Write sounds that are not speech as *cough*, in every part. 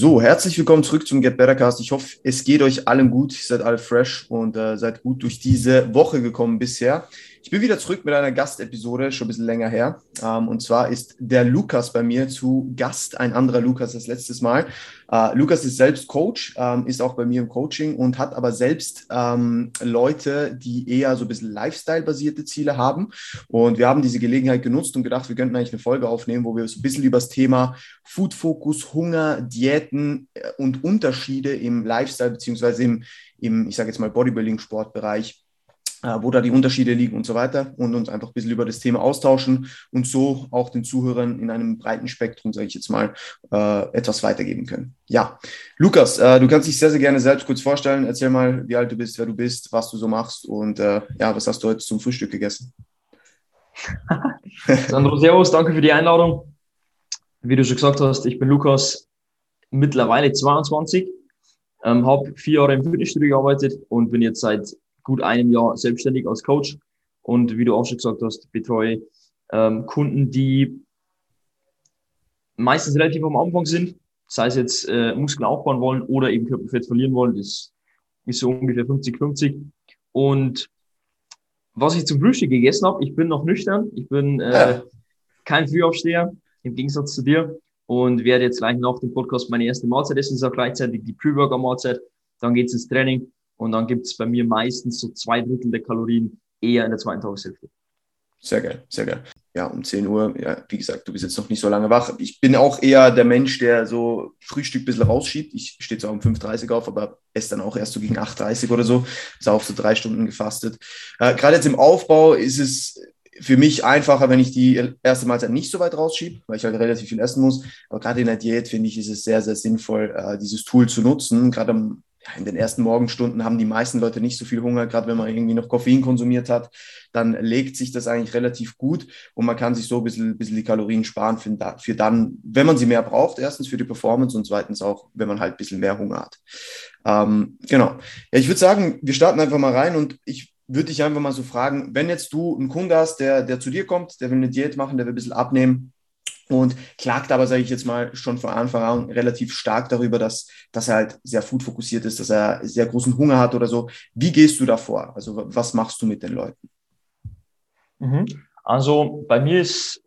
So, herzlich willkommen zurück zum Get Better Cast. Ich hoffe, es geht euch allen gut, ihr seid alle fresh und äh, seid gut durch diese Woche gekommen bisher. Ich bin wieder zurück mit einer Gastepisode, schon ein bisschen länger her. Ähm, und zwar ist der Lukas bei mir zu Gast, ein anderer Lukas als letztes Mal. Äh, Lukas ist selbst Coach, ähm, ist auch bei mir im Coaching und hat aber selbst ähm, Leute, die eher so ein bisschen Lifestyle-basierte Ziele haben. Und wir haben diese Gelegenheit genutzt und gedacht, wir könnten eigentlich eine Folge aufnehmen, wo wir so ein bisschen über das Thema Food-Fokus, Hunger, Diäten äh, und Unterschiede im Lifestyle beziehungsweise im, im ich sage jetzt mal, Bodybuilding-Sportbereich wo da die Unterschiede liegen und so weiter und uns einfach ein bisschen über das Thema austauschen und so auch den Zuhörern in einem breiten Spektrum, sage ich jetzt mal, äh, etwas weitergeben können. Ja, Lukas, äh, du kannst dich sehr, sehr gerne selbst kurz vorstellen. Erzähl mal, wie alt du bist, wer du bist, was du so machst und äh, ja, was hast du heute zum Frühstück gegessen? *laughs* Sandro, Servus, danke für die Einladung. Wie du schon gesagt hast, ich bin Lukas, mittlerweile 22, ähm, habe vier Jahre im Fitnessstudio gearbeitet und bin jetzt seit gut einem Jahr selbstständig als Coach. Und wie du auch schon gesagt hast, betreue ähm, Kunden, die meistens relativ am Anfang sind, sei es jetzt äh, Muskeln aufbauen wollen oder eben Körperfett verlieren wollen, das ist so ungefähr 50-50. Und was ich zum Frühstück gegessen habe, ich bin noch nüchtern, ich bin äh, kein Frühaufsteher, im Gegensatz zu dir und werde jetzt gleich nach dem Podcast meine erste Mahlzeit essen, ist auch gleichzeitig die Pre-Workout-Mahlzeit, dann geht's ins Training und dann gibt es bei mir meistens so zwei Drittel der Kalorien eher in der zweiten Tageshälfte. Sehr geil, sehr geil. Ja, um 10 Uhr, ja, wie gesagt, du bist jetzt noch nicht so lange wach. Ich bin auch eher der Mensch, der so Frühstück ein bisschen rausschiebt. Ich stehe zwar um 5.30 Uhr auf, aber esse dann auch erst so gegen 8.30 Uhr oder so. Ist auch so drei Stunden gefastet. Äh, Gerade jetzt im Aufbau ist es für mich einfacher, wenn ich die erste Mahlzeit nicht so weit rausschiebe, weil ich halt relativ viel essen muss. Aber gerade in der Diät finde ich, ist es sehr, sehr sinnvoll, äh, dieses Tool zu nutzen. Gerade am in den ersten Morgenstunden haben die meisten Leute nicht so viel Hunger, gerade wenn man irgendwie noch Koffein konsumiert hat, dann legt sich das eigentlich relativ gut und man kann sich so ein bisschen, bisschen die Kalorien sparen für, für dann, wenn man sie mehr braucht, erstens für die Performance und zweitens auch, wenn man halt ein bisschen mehr Hunger hat. Ähm, genau. Ja, ich würde sagen, wir starten einfach mal rein und ich würde dich einfach mal so fragen, wenn jetzt du einen Kunde hast, der, der zu dir kommt, der will eine Diät machen, der will ein bisschen abnehmen, und klagt aber, sage ich jetzt mal, schon von Anfang an relativ stark darüber, dass, dass er halt sehr food-fokussiert ist, dass er sehr großen Hunger hat oder so. Wie gehst du da vor? Also was machst du mit den Leuten? Mhm. Also bei mir ist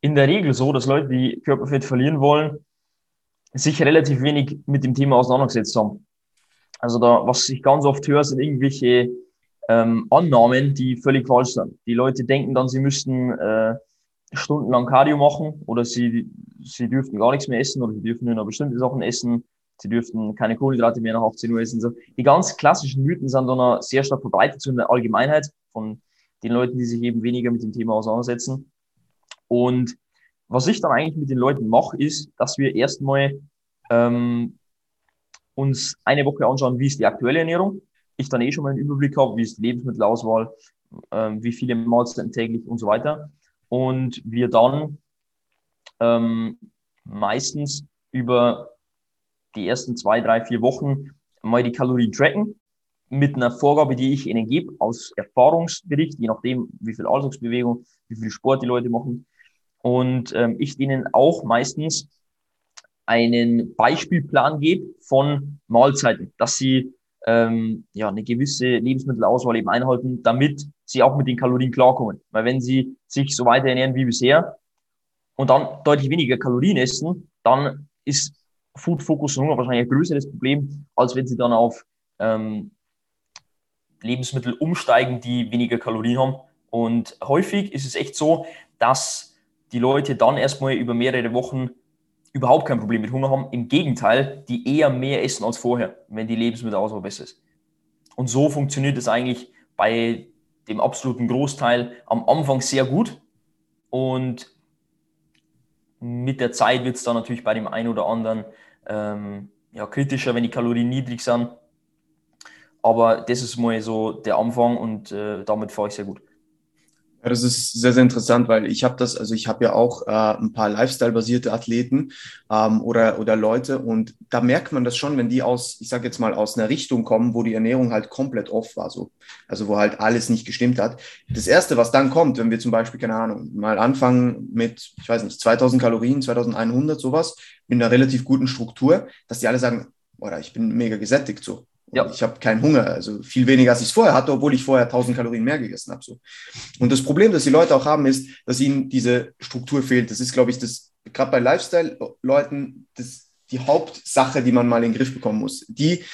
in der Regel so, dass Leute, die Körperfett verlieren wollen, sich relativ wenig mit dem Thema auseinandergesetzt haben. Also da, was ich ganz oft höre, sind irgendwelche ähm, Annahmen, die völlig falsch sind. Die Leute denken dann, sie müssten äh, stundenlang Cardio machen oder sie, sie dürften gar nichts mehr essen oder sie dürfen nur noch bestimmte Sachen essen. Sie dürften keine Kohlenhydrate mehr nach 18 Uhr essen. So, die ganz klassischen Mythen sind dann sehr stark verbreitet zu der Allgemeinheit von den Leuten, die sich eben weniger mit dem Thema auseinandersetzen. Und was ich dann eigentlich mit den Leuten mache, ist, dass wir erstmal ähm, uns eine Woche anschauen, wie ist die aktuelle Ernährung. Ich dann eh schon mal einen Überblick habe, wie ist die Lebensmittelauswahl, ähm, wie viele Mahlzeiten täglich und so weiter und wir dann ähm, meistens über die ersten zwei, drei, vier Wochen mal die Kalorien tracken mit einer Vorgabe, die ich ihnen gebe, aus Erfahrungsbericht, je nachdem, wie viel Alltagsbewegung, wie viel Sport die Leute machen. Und ähm, ich denen auch meistens einen Beispielplan gebe von Mahlzeiten, dass sie ähm, ja, eine gewisse Lebensmittelauswahl eben einhalten, damit sie auch mit den Kalorien klarkommen. Weil wenn sie sich so weiter ernähren wie bisher und dann deutlich weniger Kalorien essen, dann ist Food Focus und Hunger wahrscheinlich ein größeres Problem, als wenn sie dann auf ähm, Lebensmittel umsteigen, die weniger Kalorien haben. Und häufig ist es echt so, dass die Leute dann erstmal über mehrere Wochen überhaupt kein Problem mit Hunger haben. Im Gegenteil, die eher mehr essen als vorher, wenn die Lebensmittelauswahl besser ist. Und so funktioniert es eigentlich bei dem absoluten Großteil am Anfang sehr gut. Und mit der Zeit wird es dann natürlich bei dem einen oder anderen ähm, ja, kritischer, wenn die Kalorien niedrig sind. Aber das ist mal so der Anfang und äh, damit fahre ich sehr gut. Ja, das ist sehr, sehr interessant, weil ich habe das, also ich habe ja auch äh, ein paar Lifestyle-basierte Athleten ähm, oder, oder Leute und da merkt man das schon, wenn die aus, ich sage jetzt mal, aus einer Richtung kommen, wo die Ernährung halt komplett off war, so. Also wo halt alles nicht gestimmt hat. Das Erste, was dann kommt, wenn wir zum Beispiel, keine Ahnung, mal anfangen mit, ich weiß nicht, 2000 Kalorien, 2100, sowas, in einer relativ guten Struktur, dass die alle sagen, oder ich bin mega gesättigt so. Ja. Ich habe keinen Hunger, also viel weniger, als ich es vorher hatte, obwohl ich vorher 1000 Kalorien mehr gegessen habe. So. Und das Problem, das die Leute auch haben, ist, dass ihnen diese Struktur fehlt. Das ist, glaube ich, das gerade bei Lifestyle-Leuten die Hauptsache, die man mal in den Griff bekommen muss. Die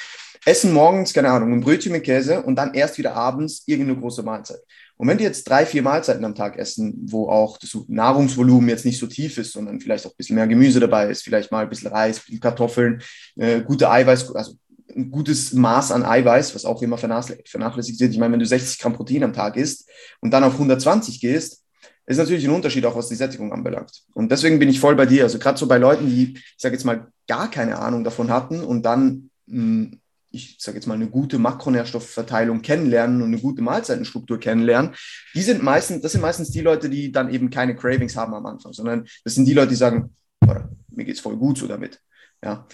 essen morgens, keine Ahnung, ein Brötchen mit Käse und dann erst wieder abends irgendeine große Mahlzeit. Und wenn die jetzt drei, vier Mahlzeiten am Tag essen, wo auch das Nahrungsvolumen jetzt nicht so tief ist, sondern vielleicht auch ein bisschen mehr Gemüse dabei ist, vielleicht mal ein bisschen Reis, ein bisschen Kartoffeln, äh, gute Eiweiß, also ein gutes Maß an Eiweiß, was auch immer vernachlässigt wird. Ich meine, wenn du 60 Gramm Protein am Tag isst und dann auf 120 gehst, ist natürlich ein Unterschied auch, was die Sättigung anbelangt. Und deswegen bin ich voll bei dir. Also gerade so bei Leuten, die, ich sage jetzt mal, gar keine Ahnung davon hatten und dann, hm, ich sage jetzt mal, eine gute Makronährstoffverteilung kennenlernen und eine gute Mahlzeitenstruktur kennenlernen, die sind meistens, das sind meistens die Leute, die dann eben keine Cravings haben am Anfang, sondern das sind die Leute, die sagen, mir geht's voll gut so damit. Ja.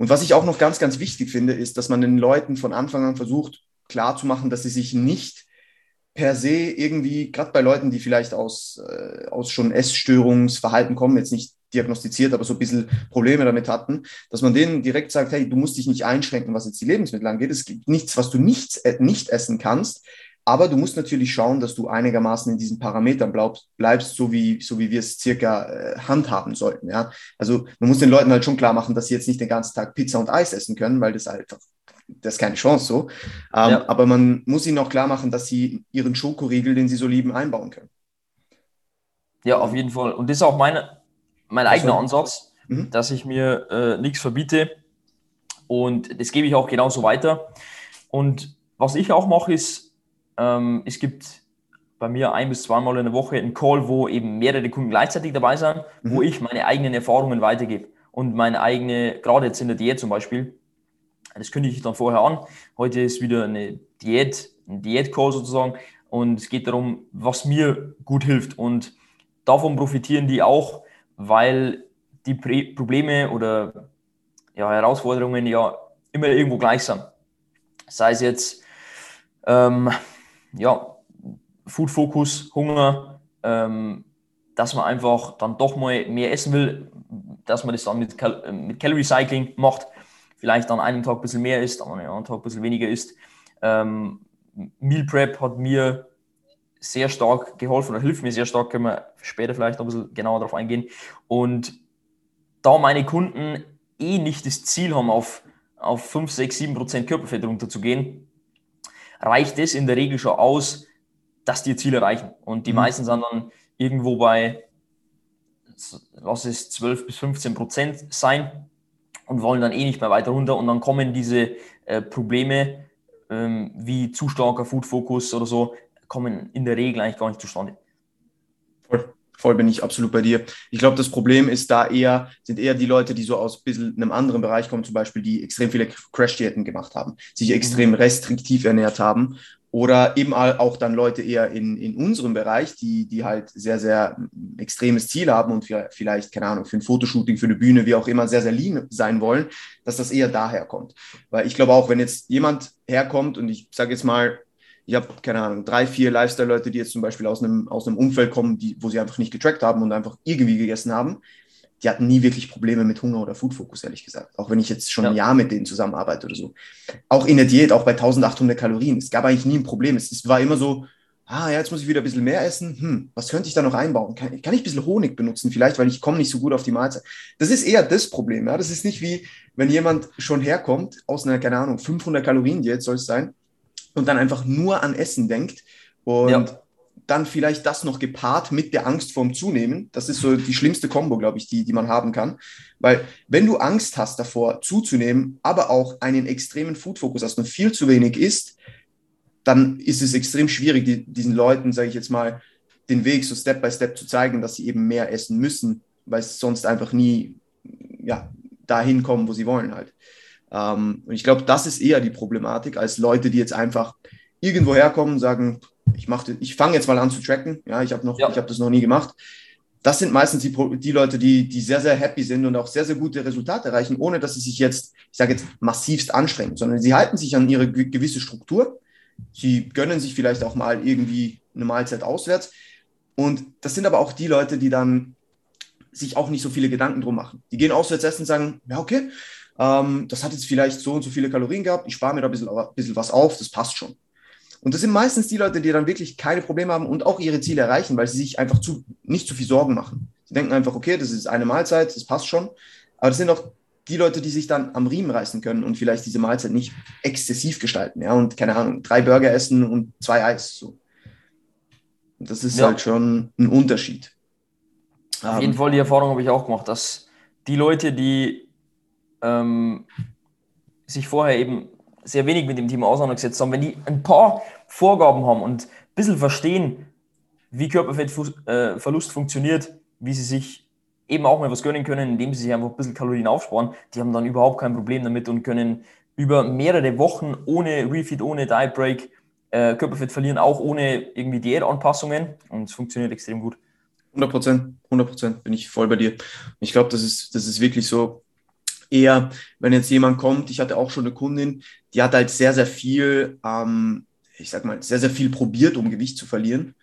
Und was ich auch noch ganz, ganz wichtig finde, ist, dass man den Leuten von Anfang an versucht, klarzumachen, dass sie sich nicht per se irgendwie, gerade bei Leuten, die vielleicht aus, äh, aus schon Essstörungsverhalten kommen, jetzt nicht diagnostiziert, aber so ein bisschen Probleme damit hatten, dass man denen direkt sagt, hey, du musst dich nicht einschränken, was jetzt die Lebensmittel angeht. Es gibt nichts, was du nicht, äh, nicht essen kannst. Aber du musst natürlich schauen, dass du einigermaßen in diesen Parametern bleibst, bleibst so, wie, so wie wir es circa äh, handhaben sollten. Ja? Also man muss den Leuten halt schon klar machen, dass sie jetzt nicht den ganzen Tag Pizza und Eis essen können, weil das einfach, das ist keine Chance so. Ähm, ja. Aber man muss ihnen auch klar machen, dass sie ihren Schokoriegel, den sie so lieben, einbauen können. Ja, auf jeden Fall. Und das ist auch meine, mein eigener Ansatz, mhm. dass ich mir äh, nichts verbiete. Und das gebe ich auch genauso weiter. Und was ich auch mache, ist, ähm, es gibt bei mir ein bis zweimal in der Woche einen Call, wo eben mehrere Kunden gleichzeitig dabei sind, mhm. wo ich meine eigenen Erfahrungen weitergebe und meine eigene, gerade jetzt in der Diät zum Beispiel, das kündige ich dann vorher an. Heute ist wieder eine Diät, ein Diät-Call sozusagen und es geht darum, was mir gut hilft und davon profitieren die auch, weil die Probleme oder ja, Herausforderungen ja immer irgendwo gleich sind. Sei es jetzt ähm, ja, Food Focus, Hunger, ähm, dass man einfach dann doch mal mehr essen will, dass man das dann mit, Cal mit Calorie Cycling macht, vielleicht dann einen Tag ein bisschen mehr isst, einen anderen Tag ein bisschen weniger isst. Ähm, Meal Prep hat mir sehr stark geholfen oder hilft mir sehr stark, können wir später vielleicht noch ein bisschen genauer darauf eingehen. Und da meine Kunden eh nicht das Ziel haben, auf, auf 5, 6, 7 Prozent Körperfett runterzugehen, reicht es in der Regel schon aus, dass die Ziele erreichen. Und die mhm. meisten sind dann irgendwo bei, lass es 12 bis 15 Prozent sein und wollen dann eh nicht mehr weiter runter. Und dann kommen diese äh, Probleme ähm, wie zu starker Food Focus oder so, kommen in der Regel eigentlich gar nicht zustande. Voll, bin ich absolut bei dir. Ich glaube, das Problem ist da eher, sind eher die Leute, die so aus ein bisschen einem anderen Bereich kommen, zum Beispiel, die extrem viele Crash-Diäten gemacht haben, sich extrem mhm. restriktiv ernährt haben oder eben auch dann Leute eher in, in unserem Bereich, die, die halt sehr, sehr extremes Ziel haben und vielleicht, keine Ahnung, für ein Fotoshooting, für eine Bühne, wie auch immer, sehr, sehr lean sein wollen, dass das eher daher kommt. Weil ich glaube auch, wenn jetzt jemand herkommt und ich sage jetzt mal, ich habe, keine Ahnung, drei, vier Lifestyle-Leute, die jetzt zum Beispiel aus einem, aus einem Umfeld kommen, die, wo sie einfach nicht getrackt haben und einfach irgendwie gegessen haben, die hatten nie wirklich Probleme mit Hunger oder Food Focus, ehrlich gesagt. Auch wenn ich jetzt schon ja. ein Jahr mit denen zusammenarbeite oder so. Auch in der Diät, auch bei 1800 Kalorien. Es gab eigentlich nie ein Problem. Es, es war immer so, ah, ja, jetzt muss ich wieder ein bisschen mehr essen. Hm, was könnte ich da noch einbauen? Kann, kann ich ein bisschen Honig benutzen vielleicht, weil ich komme nicht so gut auf die Mahlzeit. Das ist eher das Problem. Ja? Das ist nicht wie, wenn jemand schon herkommt aus einer, keine Ahnung, 500 Kalorien Diät soll es sein und dann einfach nur an Essen denkt und ja dann vielleicht das noch gepaart mit der Angst vorm Zunehmen. Das ist so die schlimmste Kombo, glaube ich, die, die man haben kann. Weil wenn du Angst hast davor zuzunehmen, aber auch einen extremen Food-Fokus hast und viel zu wenig isst, dann ist es extrem schwierig, die, diesen Leuten, sage ich jetzt mal, den Weg so Step by Step zu zeigen, dass sie eben mehr essen müssen, weil es sonst einfach nie ja, dahin kommen, wo sie wollen halt. Ähm, und ich glaube, das ist eher die Problematik als Leute, die jetzt einfach irgendwo herkommen und sagen, ich, ich fange jetzt mal an zu tracken. Ja, ich habe noch, ja. ich habe das noch nie gemacht. Das sind meistens die, die Leute, die, die sehr, sehr happy sind und auch sehr, sehr gute Resultate erreichen, ohne dass sie sich jetzt, ich sage jetzt, massivst anstrengen, sondern sie halten sich an ihre gewisse Struktur. Sie gönnen sich vielleicht auch mal irgendwie eine Mahlzeit auswärts. Und das sind aber auch die Leute, die dann sich auch nicht so viele Gedanken drum machen. Die gehen auswärts essen und sagen, ja, okay, ähm, das hat jetzt vielleicht so und so viele Kalorien gehabt, ich spare mir da ein bisschen, ein bisschen was auf, das passt schon. Und das sind meistens die Leute, die dann wirklich keine Probleme haben und auch ihre Ziele erreichen, weil sie sich einfach zu, nicht zu viel Sorgen machen. Sie denken einfach, okay, das ist eine Mahlzeit, das passt schon. Aber das sind auch die Leute, die sich dann am Riemen reißen können und vielleicht diese Mahlzeit nicht exzessiv gestalten. Ja, und keine Ahnung, drei Burger essen und zwei Eis. So. Und das ist ja. halt schon ein Unterschied. Auf jeden Fall, die Erfahrung habe ich auch gemacht, dass die Leute, die ähm, sich vorher eben sehr wenig mit dem Thema auseinandergesetzt haben, wenn die ein paar Vorgaben haben und ein bisschen verstehen, wie Körperfettverlust funktioniert, wie sie sich eben auch mal was gönnen können, indem sie sich einfach ein bisschen Kalorien aufsparen, die haben dann überhaupt kein Problem damit und können über mehrere Wochen ohne Refeed, ohne Diet Break äh, Körperfett verlieren, auch ohne irgendwie Diätanpassungen und es funktioniert extrem gut. 100 Prozent, 100 Prozent bin ich voll bei dir. Ich glaube, das ist, das ist wirklich so, eher, wenn jetzt jemand kommt, ich hatte auch schon eine Kundin, die hat halt sehr, sehr viel, ähm, ich sag mal, sehr, sehr viel probiert, um Gewicht zu verlieren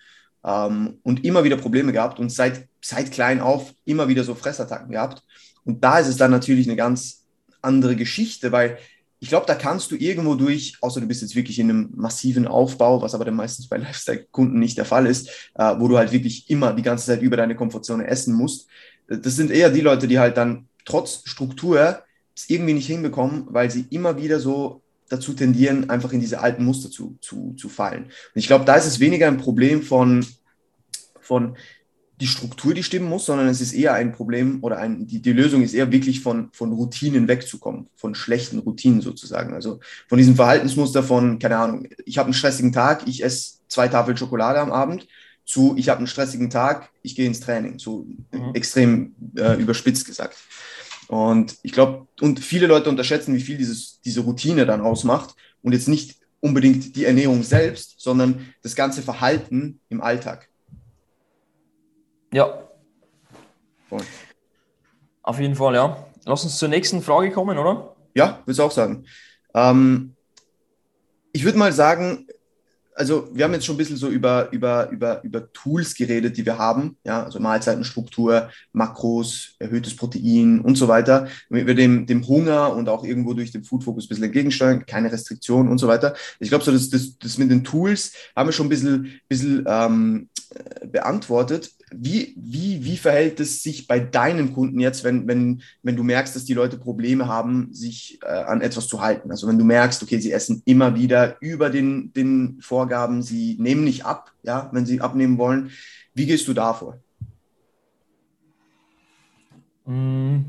ähm, und immer wieder Probleme gehabt und seit, seit klein auf immer wieder so Fressattacken gehabt. Und da ist es dann natürlich eine ganz andere Geschichte, weil ich glaube, da kannst du irgendwo durch, außer du bist jetzt wirklich in einem massiven Aufbau, was aber dann meistens bei *laughs* Lifestyle-Kunden nicht der Fall ist, äh, wo du halt wirklich immer die ganze Zeit über deine Komfortzone essen musst. Das sind eher die Leute, die halt dann trotz Struktur es irgendwie nicht hinbekommen, weil sie immer wieder so dazu tendieren, einfach in diese alten Muster zu, zu, zu fallen. Und ich glaube, da ist es weniger ein Problem von, von die Struktur, die stimmen muss, sondern es ist eher ein Problem oder ein, die, die Lösung ist eher wirklich von, von Routinen wegzukommen, von schlechten Routinen sozusagen. Also von diesem Verhaltensmuster von, keine Ahnung, ich habe einen stressigen Tag, ich esse zwei Tafeln Schokolade am Abend, zu, ich habe einen stressigen Tag, ich gehe ins Training, so mhm. extrem äh, überspitzt gesagt. Und ich glaube, und viele Leute unterschätzen, wie viel dieses, diese Routine dann ausmacht und jetzt nicht unbedingt die Ernährung selbst, sondern das ganze Verhalten im Alltag. Ja. Voll. Auf jeden Fall, ja. Lass uns zur nächsten Frage kommen, oder? Ja, würde ich auch sagen. Ähm, ich würde mal sagen, also wir haben jetzt schon ein bisschen so über, über, über, über Tools geredet, die wir haben, ja, also Mahlzeitenstruktur, Makros, erhöhtes Protein und so weiter, damit wir dem, dem Hunger und auch irgendwo durch den Food Focus ein bisschen entgegensteuern, keine Restriktionen und so weiter. Ich glaube, so das, das, das mit den Tools haben wir schon ein bisschen, bisschen ähm, beantwortet. Wie, wie, wie verhält es sich bei deinen Kunden jetzt, wenn, wenn, wenn du merkst, dass die Leute Probleme haben, sich äh, an etwas zu halten? Also wenn du merkst, okay, sie essen immer wieder über den, den Vorgaben, sie nehmen nicht ab, ja, wenn sie abnehmen wollen. Wie gehst du da vor? Mm.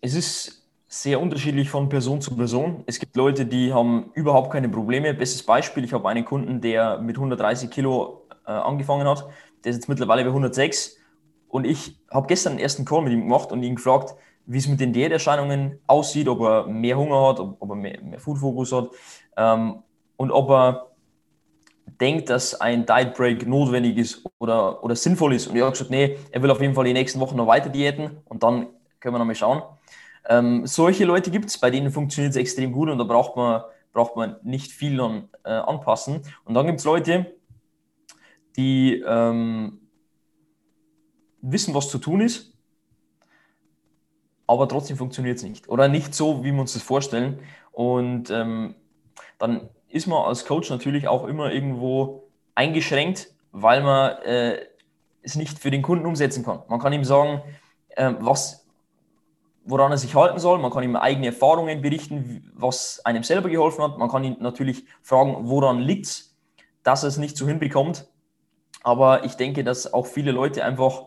Es ist sehr unterschiedlich von Person zu Person. Es gibt Leute, die haben überhaupt keine Probleme. Bestes Beispiel, ich habe einen Kunden, der mit 130 Kilo äh, angefangen hat der ist jetzt mittlerweile bei 106. Und ich habe gestern einen ersten Call mit ihm gemacht und ihn gefragt, wie es mit den Diäterscheinungen aussieht, ob er mehr Hunger hat, ob, ob er mehr, mehr Food Focus hat ähm, und ob er denkt, dass ein Diet Break notwendig ist oder, oder sinnvoll ist. Und ich habe gesagt, nee, er will auf jeden Fall die nächsten Wochen noch weiter diäten und dann können wir noch mal schauen. Ähm, solche Leute gibt es, bei denen funktioniert es extrem gut und da braucht man, braucht man nicht viel dann, äh, anpassen. Und dann gibt es Leute, die ähm, wissen, was zu tun ist, aber trotzdem funktioniert es nicht. Oder nicht so, wie wir uns das vorstellen. Und ähm, dann ist man als Coach natürlich auch immer irgendwo eingeschränkt, weil man äh, es nicht für den Kunden umsetzen kann. Man kann ihm sagen, äh, was, woran er sich halten soll. Man kann ihm eigene Erfahrungen berichten, was einem selber geholfen hat. Man kann ihn natürlich fragen, woran liegt es, dass er es nicht so hinbekommt. Aber ich denke, dass auch viele Leute einfach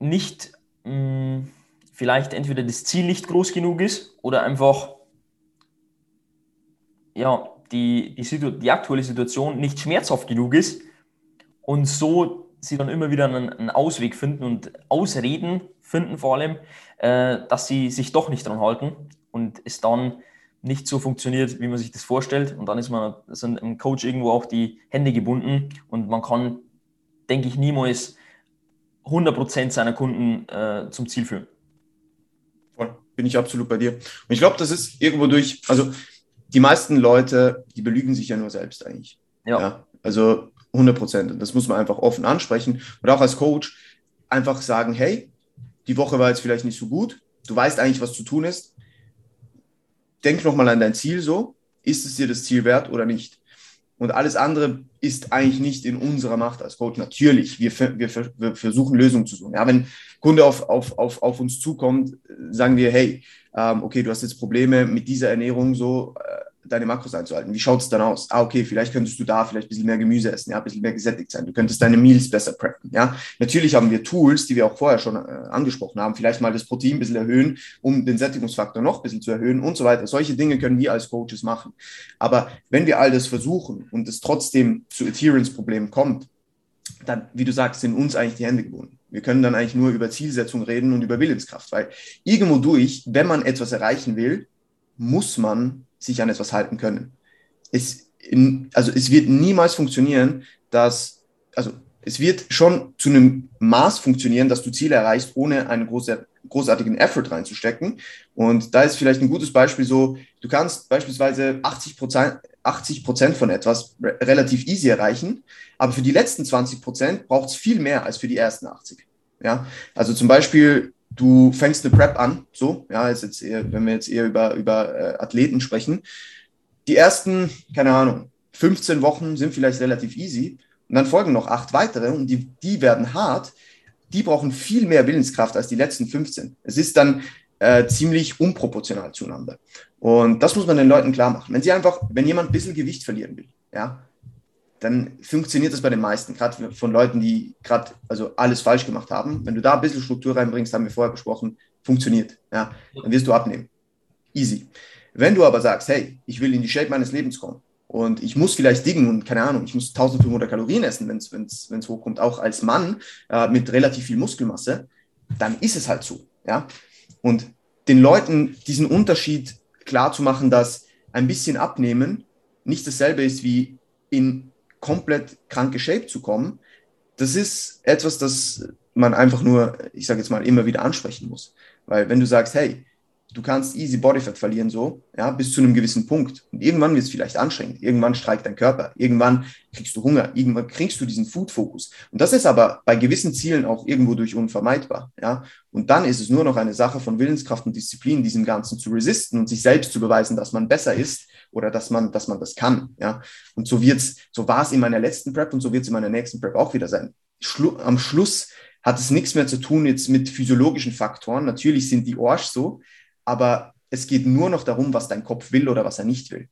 nicht mh, hm, vielleicht entweder das Ziel nicht groß genug ist oder einfach ja, die, die, die aktuelle Situation nicht schmerzhaft genug ist und so sie dann immer wieder einen, einen Ausweg finden und Ausreden finden vor allem, äh, dass sie sich doch nicht dran halten und es dann nicht so funktioniert, wie man sich das vorstellt. Und dann ist man sind einem Coach irgendwo auch die Hände gebunden und man kann, denke ich, niemals 100% seiner Kunden äh, zum Ziel führen. Voll, bin ich absolut bei dir. Und ich glaube, das ist irgendwo durch, also die meisten Leute, die belügen sich ja nur selbst eigentlich. Ja. ja also 100 Prozent. Und das muss man einfach offen ansprechen. Und auch als Coach einfach sagen, hey, die Woche war jetzt vielleicht nicht so gut. Du weißt eigentlich, was zu tun ist. Denk nochmal an dein Ziel so. Ist es dir das Ziel wert oder nicht? Und alles andere ist eigentlich nicht in unserer Macht als Coach. Natürlich, wir, wir, wir versuchen Lösungen zu suchen. Ja, wenn Kunde auf, auf, auf, auf uns zukommt, sagen wir, hey, ähm, okay, du hast jetzt Probleme mit dieser Ernährung so, äh, deine Makros einzuhalten. Wie schaut es dann aus? Ah, okay, vielleicht könntest du da vielleicht ein bisschen mehr Gemüse essen, ja, ein bisschen mehr gesättigt sein. Du könntest deine Meals besser preppen, ja. Natürlich haben wir Tools, die wir auch vorher schon äh, angesprochen haben, vielleicht mal das Protein ein bisschen erhöhen, um den Sättigungsfaktor noch ein bisschen zu erhöhen und so weiter. Solche Dinge können wir als Coaches machen. Aber wenn wir all das versuchen und es trotzdem zu Adherence-Problemen kommt, dann, wie du sagst, sind uns eigentlich die Hände gebunden. Wir können dann eigentlich nur über Zielsetzung reden und über Willenskraft, weil irgendwo durch, wenn man etwas erreichen will, muss man sich an etwas halten können. Es, in, also es wird niemals funktionieren, dass, also es wird schon zu einem Maß funktionieren, dass du Ziele erreichst, ohne einen großartigen Effort reinzustecken. Und da ist vielleicht ein gutes Beispiel so, du kannst beispielsweise 80 Prozent 80 Prozent von etwas re relativ easy erreichen, aber für die letzten 20 Prozent braucht es viel mehr als für die ersten 80. Ja, also zum Beispiel du fängst eine Prep an, so, ja, ist jetzt eher, wenn wir jetzt eher über, über äh, Athleten sprechen. Die ersten, keine Ahnung, 15 Wochen sind vielleicht relativ easy und dann folgen noch acht weitere und die, die werden hart. Die brauchen viel mehr Willenskraft als die letzten 15. Es ist dann äh, ziemlich unproportional zueinander. Und das muss man den Leuten klar machen. Wenn sie einfach, wenn jemand ein bisschen Gewicht verlieren will, ja, dann funktioniert das bei den meisten, gerade von Leuten, die gerade also alles falsch gemacht haben. Wenn du da ein bisschen Struktur reinbringst, haben wir vorher besprochen, funktioniert. Ja, dann wirst du abnehmen. Easy. Wenn du aber sagst, hey, ich will in die Shape meines Lebens kommen und ich muss vielleicht diggen und keine Ahnung, ich muss 1500 Kalorien essen, wenn es hochkommt, auch als Mann äh, mit relativ viel Muskelmasse, dann ist es halt so. Ja? Und den Leuten diesen Unterschied klar zu machen, dass ein bisschen abnehmen nicht dasselbe ist wie in komplett kranke Shape zu kommen, das ist etwas, das man einfach nur, ich sage jetzt mal, immer wieder ansprechen muss. Weil wenn du sagst, hey, du kannst easy Bodyfat verlieren, so, ja, bis zu einem gewissen Punkt. Und irgendwann wird es vielleicht anstrengend. Irgendwann streikt dein Körper. Irgendwann kriegst du Hunger. Irgendwann kriegst du diesen Food-Fokus. Und das ist aber bei gewissen Zielen auch irgendwo durch unvermeidbar, ja. Und dann ist es nur noch eine Sache von Willenskraft und Disziplin, diesem Ganzen zu resisten und sich selbst zu beweisen, dass man besser ist oder dass man, dass man das kann, ja. Und so wird's, so war es in meiner letzten Prep und so wird es in meiner nächsten Prep auch wieder sein. Schlu am Schluss hat es nichts mehr zu tun jetzt mit physiologischen Faktoren. Natürlich sind die Orsch so, aber es geht nur noch darum, was dein Kopf will oder was er nicht will.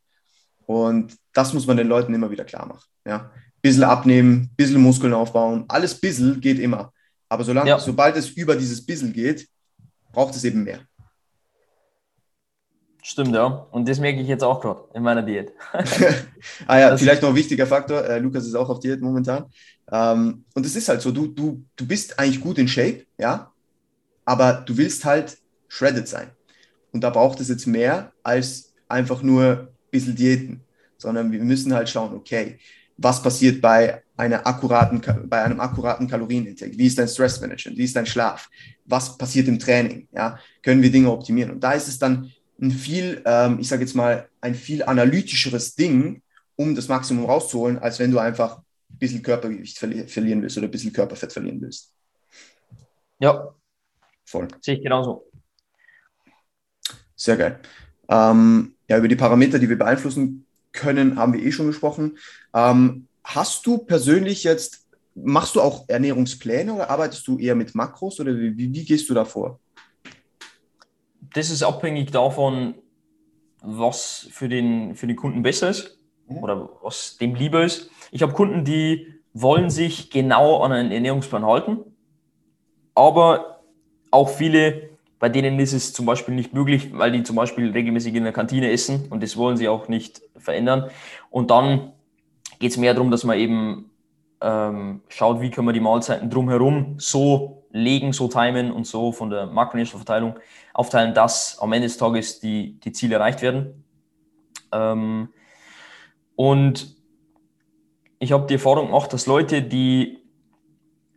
Und das muss man den Leuten immer wieder klar machen. Ja? Bisschen abnehmen, bisschen Muskeln aufbauen, alles bisschen geht immer. Aber solange, ja. sobald es über dieses bisschen geht, braucht es eben mehr. Stimmt, ja. Und das merke ich jetzt auch gerade in meiner Diät. *laughs* ah ja, das vielleicht noch ein wichtiger Faktor. Äh, Lukas ist auch auf Diät momentan. Ähm, und es ist halt so, du, du, du bist eigentlich gut in Shape, ja, aber du willst halt shredded sein. Und da braucht es jetzt mehr als einfach nur ein bisschen Diäten, sondern wir müssen halt schauen, okay, was passiert bei, einer akkuraten, bei einem akkuraten Kalorienintake? Wie ist dein Stressmanagement? Wie ist dein Schlaf? Was passiert im Training? Ja, können wir Dinge optimieren? Und da ist es dann ein viel, ähm, ich sage jetzt mal, ein viel analytischeres Ding, um das Maximum rauszuholen, als wenn du einfach ein bisschen Körpergewicht verli verlieren willst oder ein bisschen Körperfett verlieren willst. Ja, voll. Sehe ich genauso. Sehr geil. Ähm, ja, über die Parameter, die wir beeinflussen können, haben wir eh schon gesprochen. Ähm, hast du persönlich jetzt, machst du auch Ernährungspläne oder arbeitest du eher mit Makros oder wie, wie gehst du da vor? Das ist abhängig davon, was für den, für den Kunden besser ist mhm. oder was dem lieber ist. Ich habe Kunden, die wollen sich genau an einen Ernährungsplan halten, aber auch viele, bei denen ist es zum Beispiel nicht möglich, weil die zum Beispiel regelmäßig in der Kantine essen und das wollen sie auch nicht verändern. Und dann geht es mehr darum, dass man eben ähm, schaut, wie können wir die Mahlzeiten drumherum so legen, so timen und so von der Makronährstoffverteilung aufteilen, dass am Ende des Tages die, die Ziele erreicht werden. Ähm, und ich habe die Erfahrung gemacht, dass Leute, die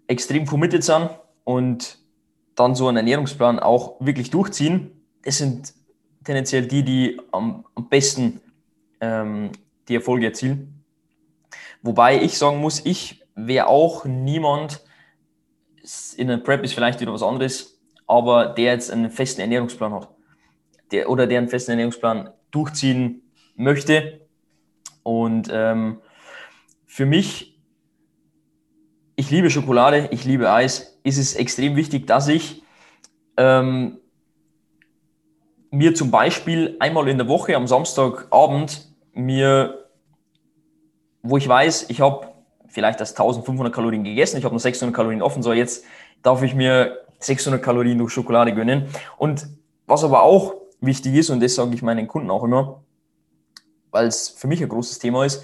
extrem committed sind und dann so einen Ernährungsplan auch wirklich durchziehen, das sind tendenziell die, die am, am besten ähm, die Erfolge erzielen. Wobei ich sagen muss, ich wäre auch niemand, in der Prep ist vielleicht wieder was anderes, aber der jetzt einen festen Ernährungsplan hat. Der, oder der einen festen Ernährungsplan durchziehen möchte. Und ähm, für mich, ich liebe Schokolade, ich liebe Eis, ist es extrem wichtig, dass ich ähm, mir zum Beispiel einmal in der Woche am Samstagabend mir, wo ich weiß, ich habe vielleicht das 1500 Kalorien gegessen, ich habe nur 600 Kalorien offen, so jetzt darf ich mir 600 Kalorien durch Schokolade gönnen. Und was aber auch wichtig ist, und das sage ich meinen Kunden auch immer, weil es für mich ein großes Thema ist,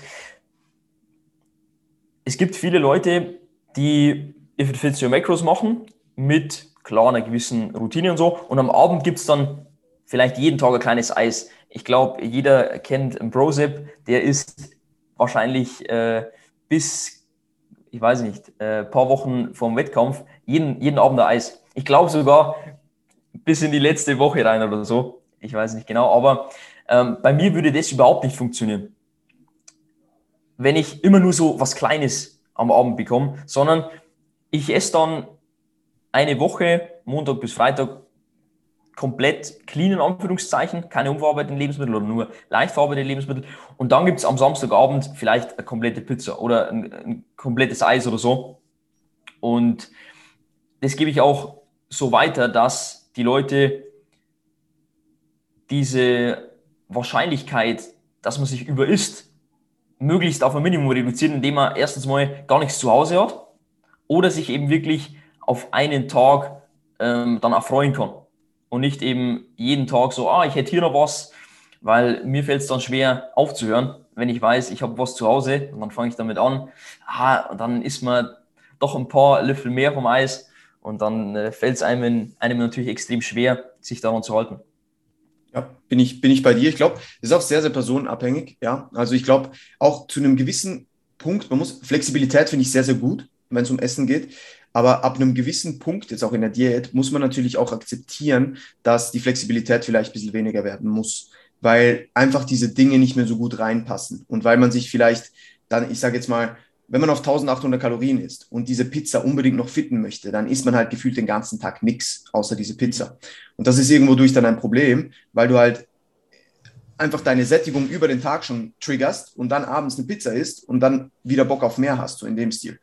es gibt viele Leute, die If It Fits Your Macros machen mit klar einer gewissen Routine und so. Und am Abend gibt es dann vielleicht jeden Tag ein kleines Eis. Ich glaube, jeder kennt einen Brosip, der ist wahrscheinlich äh, bis, ich weiß nicht, äh, paar Wochen vorm Wettkampf jeden, jeden Abend ein Eis. Ich glaube sogar bis in die letzte Woche rein oder so. Ich weiß nicht genau, aber ähm, bei mir würde das überhaupt nicht funktionieren. Wenn ich immer nur so was Kleines am Abend bekomme, sondern ich esse dann eine Woche, Montag bis Freitag, komplett clean in Anführungszeichen, keine unverarbeiteten Lebensmittel oder nur leicht verarbeitete Lebensmittel. Und dann gibt es am Samstagabend vielleicht eine komplette Pizza oder ein, ein, komplettes Eis oder so. Und das gebe ich auch so weiter, dass die Leute diese Wahrscheinlichkeit, dass man sich überisst, möglichst auf ein Minimum reduzieren, indem man erstens mal gar nichts zu Hause hat oder sich eben wirklich auf einen Tag ähm, dann erfreuen kann und nicht eben jeden Tag so, ah, ich hätte hier noch was, weil mir fällt es dann schwer aufzuhören, wenn ich weiß, ich habe was zu Hause und dann fange ich damit an. Ah, und dann isst man doch ein paar Löffel mehr vom Eis und dann äh, fällt es einem, einem natürlich extrem schwer, sich daran zu halten. Ja, bin ich, bin ich bei dir. Ich glaube, das ist auch sehr, sehr personenabhängig. Ja, also ich glaube, auch zu einem gewissen Punkt, man muss, Flexibilität finde ich sehr, sehr gut, wenn es um Essen geht. Aber ab einem gewissen Punkt, jetzt auch in der Diät, muss man natürlich auch akzeptieren, dass die Flexibilität vielleicht ein bisschen weniger werden muss, weil einfach diese Dinge nicht mehr so gut reinpassen und weil man sich vielleicht dann, ich sage jetzt mal, wenn man auf 1800 Kalorien isst und diese Pizza unbedingt noch fitten möchte, dann isst man halt gefühlt den ganzen Tag nichts außer diese Pizza. Und das ist irgendwo durch dann ein Problem, weil du halt einfach deine Sättigung über den Tag schon triggerst und dann abends eine Pizza isst und dann wieder Bock auf mehr hast, so in dem Stil.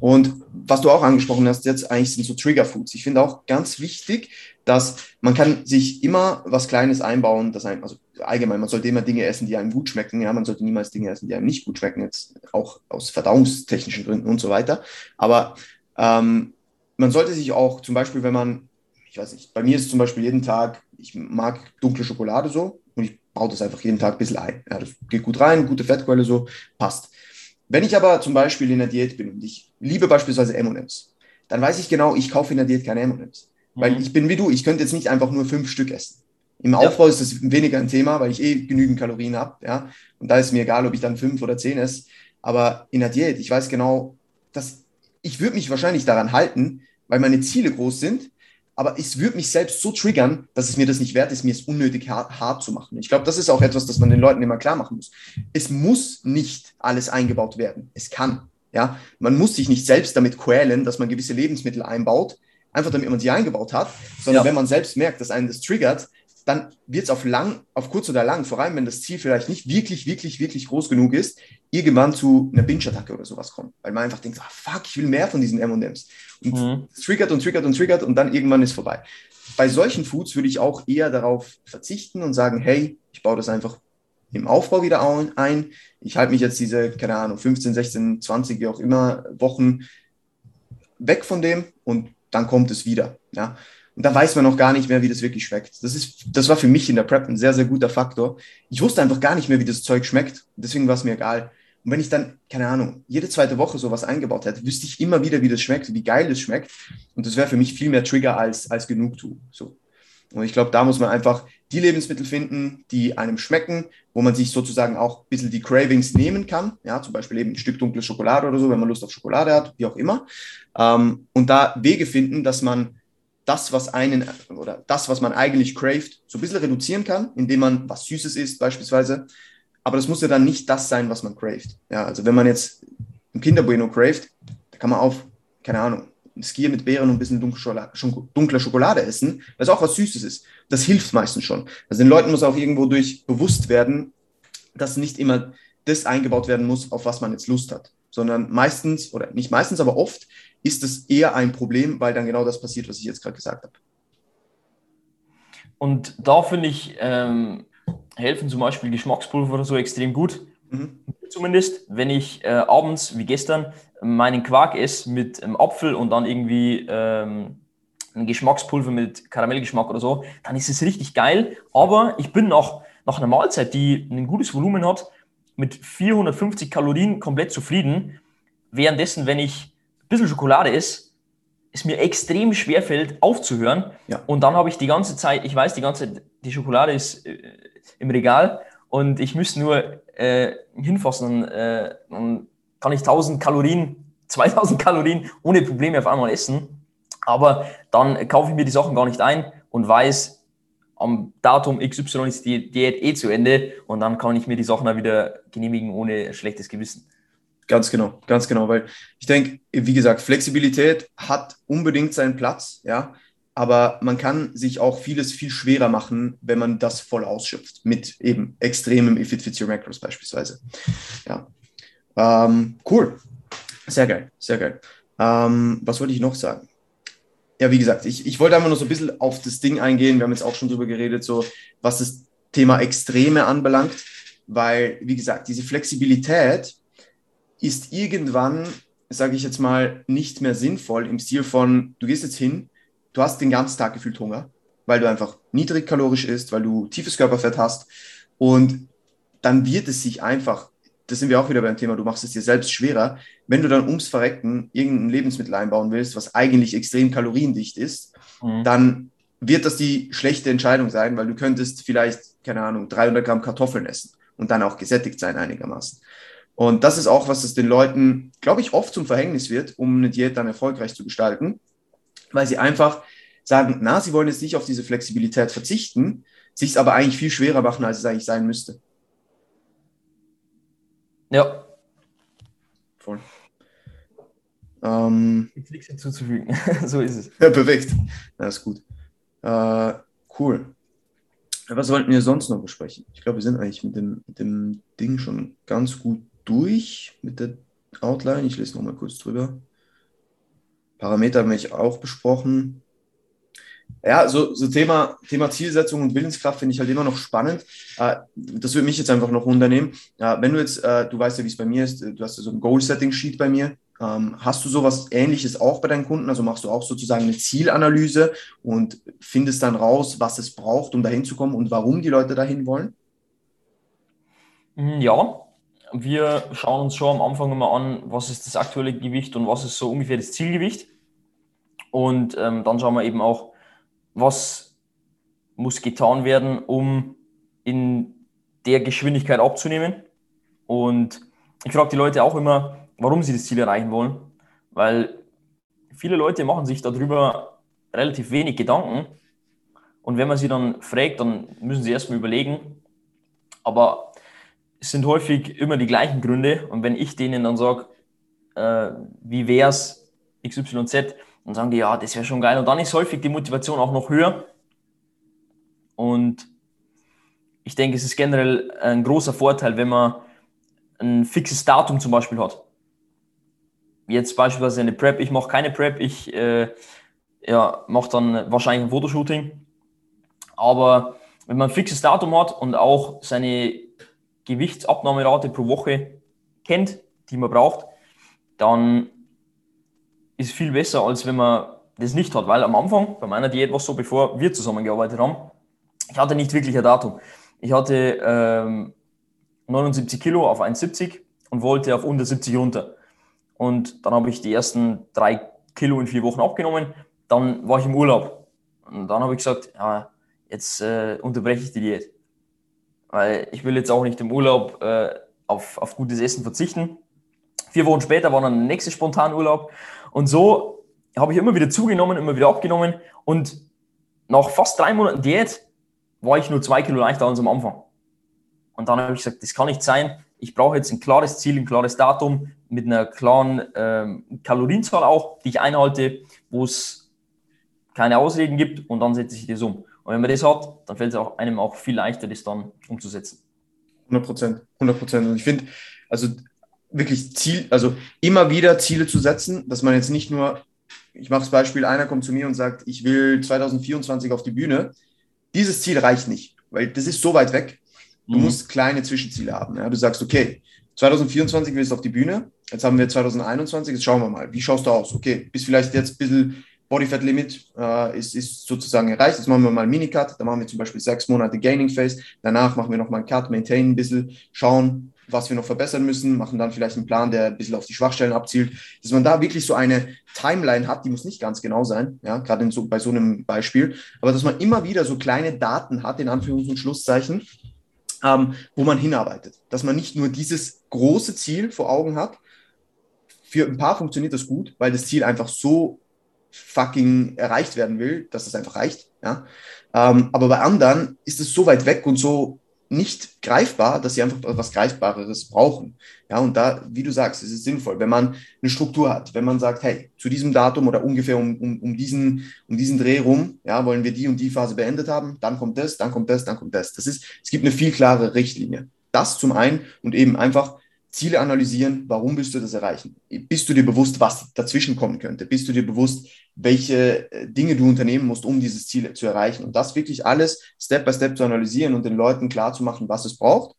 Und was du auch angesprochen hast jetzt, eigentlich sind so Trigger Foods. Ich finde auch ganz wichtig, dass man kann sich immer was Kleines einbauen, das einem, also allgemein, man sollte immer Dinge essen, die einem gut schmecken. Ja, man sollte niemals Dinge essen, die einem nicht gut schmecken, jetzt auch aus verdauungstechnischen Gründen und so weiter. Aber ähm, man sollte sich auch zum Beispiel, wenn man, ich weiß nicht, bei mir ist zum Beispiel jeden Tag, ich mag dunkle Schokolade so baue das einfach jeden Tag ein bisschen ein. Ja, das geht gut rein, gute Fettquelle so, passt. Wenn ich aber zum Beispiel in der Diät bin und ich liebe beispielsweise M&M's, dann weiß ich genau, ich kaufe in der Diät keine M&M's. Mhm. Weil ich bin wie du, ich könnte jetzt nicht einfach nur fünf Stück essen. Im Aufbau ja. ist das weniger ein Thema, weil ich eh genügend Kalorien habe, ja. Und da ist mir egal, ob ich dann fünf oder zehn esse. Aber in der Diät, ich weiß genau, dass ich würde mich wahrscheinlich daran halten, weil meine Ziele groß sind. Aber es würde mich selbst so triggern, dass es mir das nicht wert ist, mir es unnötig hart, hart zu machen. Ich glaube, das ist auch etwas, das man den Leuten immer klar machen muss. Es muss nicht alles eingebaut werden. Es kann. Ja, man muss sich nicht selbst damit quälen, dass man gewisse Lebensmittel einbaut, einfach damit man sie eingebaut hat, sondern ja. wenn man selbst merkt, dass einen das triggert, dann wird es auf lang, auf kurz oder lang, vor allem wenn das Ziel vielleicht nicht wirklich, wirklich, wirklich groß genug ist, irgendwann zu einer Binge-Attacke oder sowas kommen. Weil man einfach denkt, ah, fuck, ich will mehr von diesen M&M's. Und mhm. triggert und triggert und triggert und dann irgendwann ist vorbei. Bei solchen Foods würde ich auch eher darauf verzichten und sagen, hey, ich baue das einfach im Aufbau wieder ein. Ich halte mich jetzt diese, keine Ahnung, 15, 16, 20, wie auch immer, Wochen weg von dem und dann kommt es wieder. Ja. Und da weiß man noch gar nicht mehr, wie das wirklich schmeckt. Das, ist, das war für mich in der Prep ein sehr, sehr guter Faktor. Ich wusste einfach gar nicht mehr, wie das Zeug schmeckt. Deswegen war es mir egal. Und wenn ich dann, keine Ahnung, jede zweite Woche sowas eingebaut hätte, wüsste ich immer wieder, wie das schmeckt, wie geil das schmeckt. Und das wäre für mich viel mehr Trigger als, als Genugtuung. So. Und ich glaube, da muss man einfach die Lebensmittel finden, die einem schmecken, wo man sich sozusagen auch ein bisschen die Cravings nehmen kann. Ja, zum Beispiel eben ein Stück dunkle Schokolade oder so, wenn man Lust auf Schokolade hat, wie auch immer. Ähm, und da Wege finden, dass man das, was einen oder das, was man eigentlich craved, so ein bisschen reduzieren kann, indem man was Süßes isst, beispielsweise. Aber das muss ja dann nicht das sein, was man craved. Ja, also wenn man jetzt ein Kinderbueno craved, da kann man auf, keine Ahnung, ein Skier mit Beeren und ein bisschen dunkle Schokolade, dunkle Schokolade essen, was auch was Süßes ist. Das hilft meistens schon. Also den Leuten muss auch irgendwo durch bewusst werden, dass nicht immer das eingebaut werden muss, auf was man jetzt Lust hat, sondern meistens, oder nicht meistens, aber oft ist es eher ein Problem, weil dann genau das passiert, was ich jetzt gerade gesagt habe. Und da finde ich, ähm, helfen zum Beispiel Geschmackspulver oder so extrem gut. Mhm. Zumindest, wenn ich äh, abends, wie gestern, meinen Quark esse mit ähm, Apfel und dann irgendwie ähm, ein Geschmackspulver mit Karamellgeschmack oder so, dann ist es richtig geil. Aber ich bin nach, nach einer Mahlzeit, die ein gutes Volumen hat, mit 450 Kalorien komplett zufrieden. Währenddessen, wenn ich ein bisschen Schokolade esse, es mir extrem schwer fällt, aufzuhören. Ja. Und dann habe ich die ganze Zeit, ich weiß, die ganze Zeit, die Schokolade ist äh, im Regal und ich müsste nur äh, hinfassen, äh, dann kann ich 1000 Kalorien, *laughs* 2000 Kalorien ohne Probleme auf einmal essen. Aber dann kaufe ich mir die Sachen gar nicht ein und weiß, am Datum XY ist die Diät eh zu Ende und dann kann ich mir die Sachen auch wieder genehmigen ohne schlechtes Gewissen. Ganz genau, ganz genau, weil ich denke, wie gesagt, Flexibilität hat unbedingt seinen Platz, ja, aber man kann sich auch vieles viel schwerer machen, wenn man das voll ausschöpft, mit eben extremem If It Fits Your Macros beispielsweise. Ja, ähm, cool, sehr geil, sehr geil. Ähm, was wollte ich noch sagen? Ja, wie gesagt, ich, ich wollte einfach nur so ein bisschen auf das Ding eingehen. Wir haben jetzt auch schon drüber geredet, so was das Thema Extreme anbelangt, weil, wie gesagt, diese Flexibilität ist irgendwann, sage ich jetzt mal, nicht mehr sinnvoll im Stil von, du gehst jetzt hin, du hast den ganzen Tag gefühlt Hunger, weil du einfach niedrig kalorisch isst, weil du tiefes Körperfett hast und dann wird es sich einfach das sind wir auch wieder beim Thema, du machst es dir selbst schwerer, wenn du dann ums Verrecken irgendein Lebensmittel einbauen willst, was eigentlich extrem kaloriendicht ist, mhm. dann wird das die schlechte Entscheidung sein, weil du könntest vielleicht, keine Ahnung, 300 Gramm Kartoffeln essen und dann auch gesättigt sein einigermaßen. Und das ist auch, was es den Leuten, glaube ich, oft zum Verhängnis wird, um eine Diät dann erfolgreich zu gestalten, weil sie einfach sagen, na, sie wollen jetzt nicht auf diese Flexibilität verzichten, sich es aber eigentlich viel schwerer machen, als es eigentlich sein müsste. Ja. Voll. Ähm, Jetzt nichts hinzuzufügen. *laughs* so ist es. Ja, perfekt. Das ist gut. Äh, cool. Was wollten wir sonst noch besprechen? Ich glaube, wir sind eigentlich mit dem, mit dem Ding schon ganz gut durch mit der Outline. Ich lese noch mal kurz drüber. Parameter haben wir auch besprochen. Ja, so, so Thema, Thema Zielsetzung und Willenskraft finde ich halt immer noch spannend. Äh, das würde mich jetzt einfach noch runternehmen. Wenn du jetzt, äh, du weißt ja, wie es bei mir ist, du hast ja so ein Goal-Setting-Sheet bei mir. Ähm, hast du sowas ähnliches auch bei deinen Kunden? Also machst du auch sozusagen eine Zielanalyse und findest dann raus, was es braucht, um dahin zu kommen und warum die Leute dahin wollen? Mm, ja, wir schauen uns schon am Anfang immer an, was ist das aktuelle Gewicht und was ist so ungefähr das Zielgewicht. Und ähm, dann schauen wir eben auch, was muss getan werden, um in der Geschwindigkeit abzunehmen. Und ich frage die Leute auch immer, warum sie das Ziel erreichen wollen, weil viele Leute machen sich darüber relativ wenig Gedanken. Und wenn man sie dann fragt, dann müssen sie erstmal überlegen. Aber sind häufig immer die gleichen Gründe. Und wenn ich denen dann sage, äh, wie wäre es XYZ, und sagen die, ja, das wäre schon geil. Und dann ist häufig die Motivation auch noch höher. Und ich denke, es ist generell ein großer Vorteil, wenn man ein fixes Datum zum Beispiel hat. Jetzt beispielsweise eine Prep. Ich mache keine Prep, ich äh, ja, mache dann wahrscheinlich ein Fotoshooting. Aber wenn man ein fixes Datum hat und auch seine Gewichtsabnahmerate pro Woche kennt, die man braucht, dann ist viel besser, als wenn man das nicht hat. Weil am Anfang, bei meiner Diät war es so, bevor wir zusammengearbeitet haben, ich hatte nicht wirklich ein Datum. Ich hatte ähm, 79 Kilo auf 1,70 und wollte auf unter 70 runter. Und dann habe ich die ersten drei Kilo in vier Wochen abgenommen. Dann war ich im Urlaub. Und dann habe ich gesagt, ja, jetzt äh, unterbreche ich die Diät. Weil ich will jetzt auch nicht im Urlaub äh, auf, auf gutes Essen verzichten. Vier Wochen später war dann der nächste Spontanurlaub. Und so habe ich immer wieder zugenommen, immer wieder abgenommen. Und nach fast drei Monaten Diät war ich nur zwei Kilo leichter als am Anfang. Und dann habe ich gesagt, das kann nicht sein. Ich brauche jetzt ein klares Ziel, ein klares Datum mit einer klaren ähm, Kalorienzahl auch, die ich einhalte, wo es keine Ausreden gibt und dann setze ich das um. Und wenn man das hat, dann fällt es auch einem auch viel leichter, das dann umzusetzen. 100 Prozent, 100 Prozent. Und ich finde, also wirklich Ziel, also immer wieder Ziele zu setzen, dass man jetzt nicht nur, ich mache das Beispiel, einer kommt zu mir und sagt, ich will 2024 auf die Bühne. Dieses Ziel reicht nicht, weil das ist so weit weg. Du mhm. musst kleine Zwischenziele haben. Ja? Du sagst, okay, 2024 willst du auf die Bühne, jetzt haben wir 2021, jetzt schauen wir mal, wie schaust du aus? Okay, bist vielleicht jetzt ein bisschen Bodyfat Limit äh, ist, ist sozusagen erreicht. Jetzt machen wir mal einen Minicut. Da machen wir zum Beispiel sechs Monate Gaining Phase. Danach machen wir nochmal einen Cut, maintain ein bisschen, schauen, was wir noch verbessern müssen, machen dann vielleicht einen Plan, der ein bisschen auf die Schwachstellen abzielt. Dass man da wirklich so eine Timeline hat, die muss nicht ganz genau sein, ja, gerade so, bei so einem Beispiel, aber dass man immer wieder so kleine Daten hat, in Anführungs- und Schlusszeichen, ähm, wo man hinarbeitet. Dass man nicht nur dieses große Ziel vor Augen hat. Für ein paar funktioniert das gut, weil das Ziel einfach so fucking erreicht werden will, dass das einfach reicht. Ja? Ähm, aber bei anderen ist es so weit weg und so nicht greifbar, dass sie einfach was Greifbareres brauchen. Ja, und da, wie du sagst, ist es sinnvoll, wenn man eine Struktur hat, wenn man sagt, hey, zu diesem Datum oder ungefähr um, um, um, diesen, um diesen Dreh rum, ja, wollen wir die und die Phase beendet haben, dann kommt das, dann kommt das, dann kommt das. Das ist, es gibt eine viel klare Richtlinie. Das zum einen und eben einfach Ziele analysieren, warum willst du das erreichen? Bist du dir bewusst, was dazwischen kommen könnte? Bist du dir bewusst, welche äh, Dinge du unternehmen musst, um dieses Ziel zu erreichen? Und das wirklich alles Step by Step zu analysieren und den Leuten klarzumachen, was es braucht.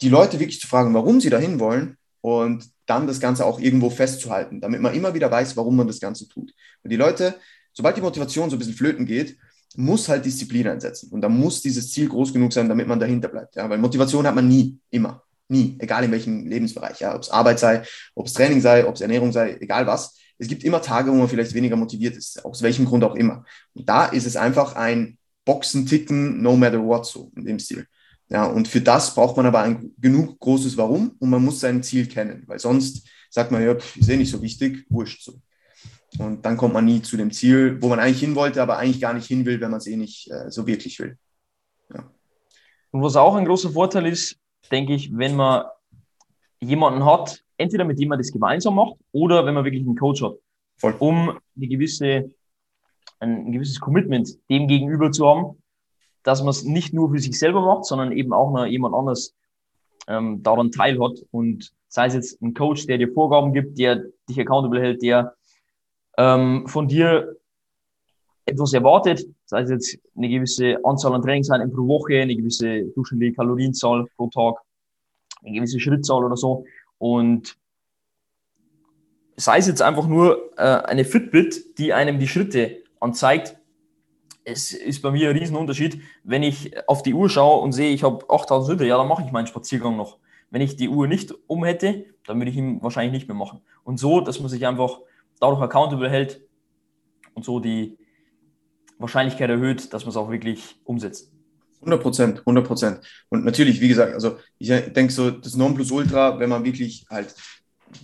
Die Leute wirklich zu fragen, warum sie dahin wollen und dann das Ganze auch irgendwo festzuhalten, damit man immer wieder weiß, warum man das Ganze tut. Und die Leute, sobald die Motivation so ein bisschen flöten geht, muss halt Disziplin einsetzen. Und da muss dieses Ziel groß genug sein, damit man dahinter bleibt. Ja? Weil Motivation hat man nie, immer. Nie, egal in welchem Lebensbereich, ja, ob es Arbeit sei, ob es Training sei, ob es Ernährung sei, egal was. Es gibt immer Tage, wo man vielleicht weniger motiviert ist, aus welchem Grund auch immer. Und da ist es einfach ein Boxen, Ticken, no matter what, so in dem Stil. Ja, und für das braucht man aber ein genug großes Warum und man muss sein Ziel kennen, weil sonst sagt man, ja, ist eh nicht so wichtig, wurscht so. Und dann kommt man nie zu dem Ziel, wo man eigentlich hin wollte, aber eigentlich gar nicht hin will, wenn man es eh nicht äh, so wirklich will. Ja. Und was auch ein großer Vorteil ist, denke ich, wenn man jemanden hat, entweder mit dem man das gemeinsam macht oder wenn man wirklich einen Coach hat, Voll. um eine gewisse, ein, gewisses Commitment dem gegenüber zu haben, dass man es nicht nur für sich selber macht, sondern eben auch noch jemand anders ähm, daran teilhat. Und sei es jetzt ein Coach, der dir Vorgaben gibt, der dich accountable hält, der ähm, von dir etwas erwartet, sei es jetzt eine gewisse Anzahl an Trainingseinheiten pro Woche, eine gewisse durchschnittliche Kalorienzahl pro Tag, eine gewisse Schrittzahl oder so. Und sei es jetzt einfach nur äh, eine Fitbit, die einem die Schritte anzeigt, es ist bei mir ein Riesenunterschied, wenn ich auf die Uhr schaue und sehe, ich habe 8000 Schritte, ja, dann mache ich meinen Spaziergang noch. Wenn ich die Uhr nicht um hätte, dann würde ich ihn wahrscheinlich nicht mehr machen. Und so, dass man sich einfach dadurch accountable hält und so die, Wahrscheinlichkeit erhöht, dass man es auch wirklich umsetzt. 100 Prozent, 100 Prozent. Und natürlich, wie gesagt, also ich denke so, das Nonplusultra, wenn man wirklich halt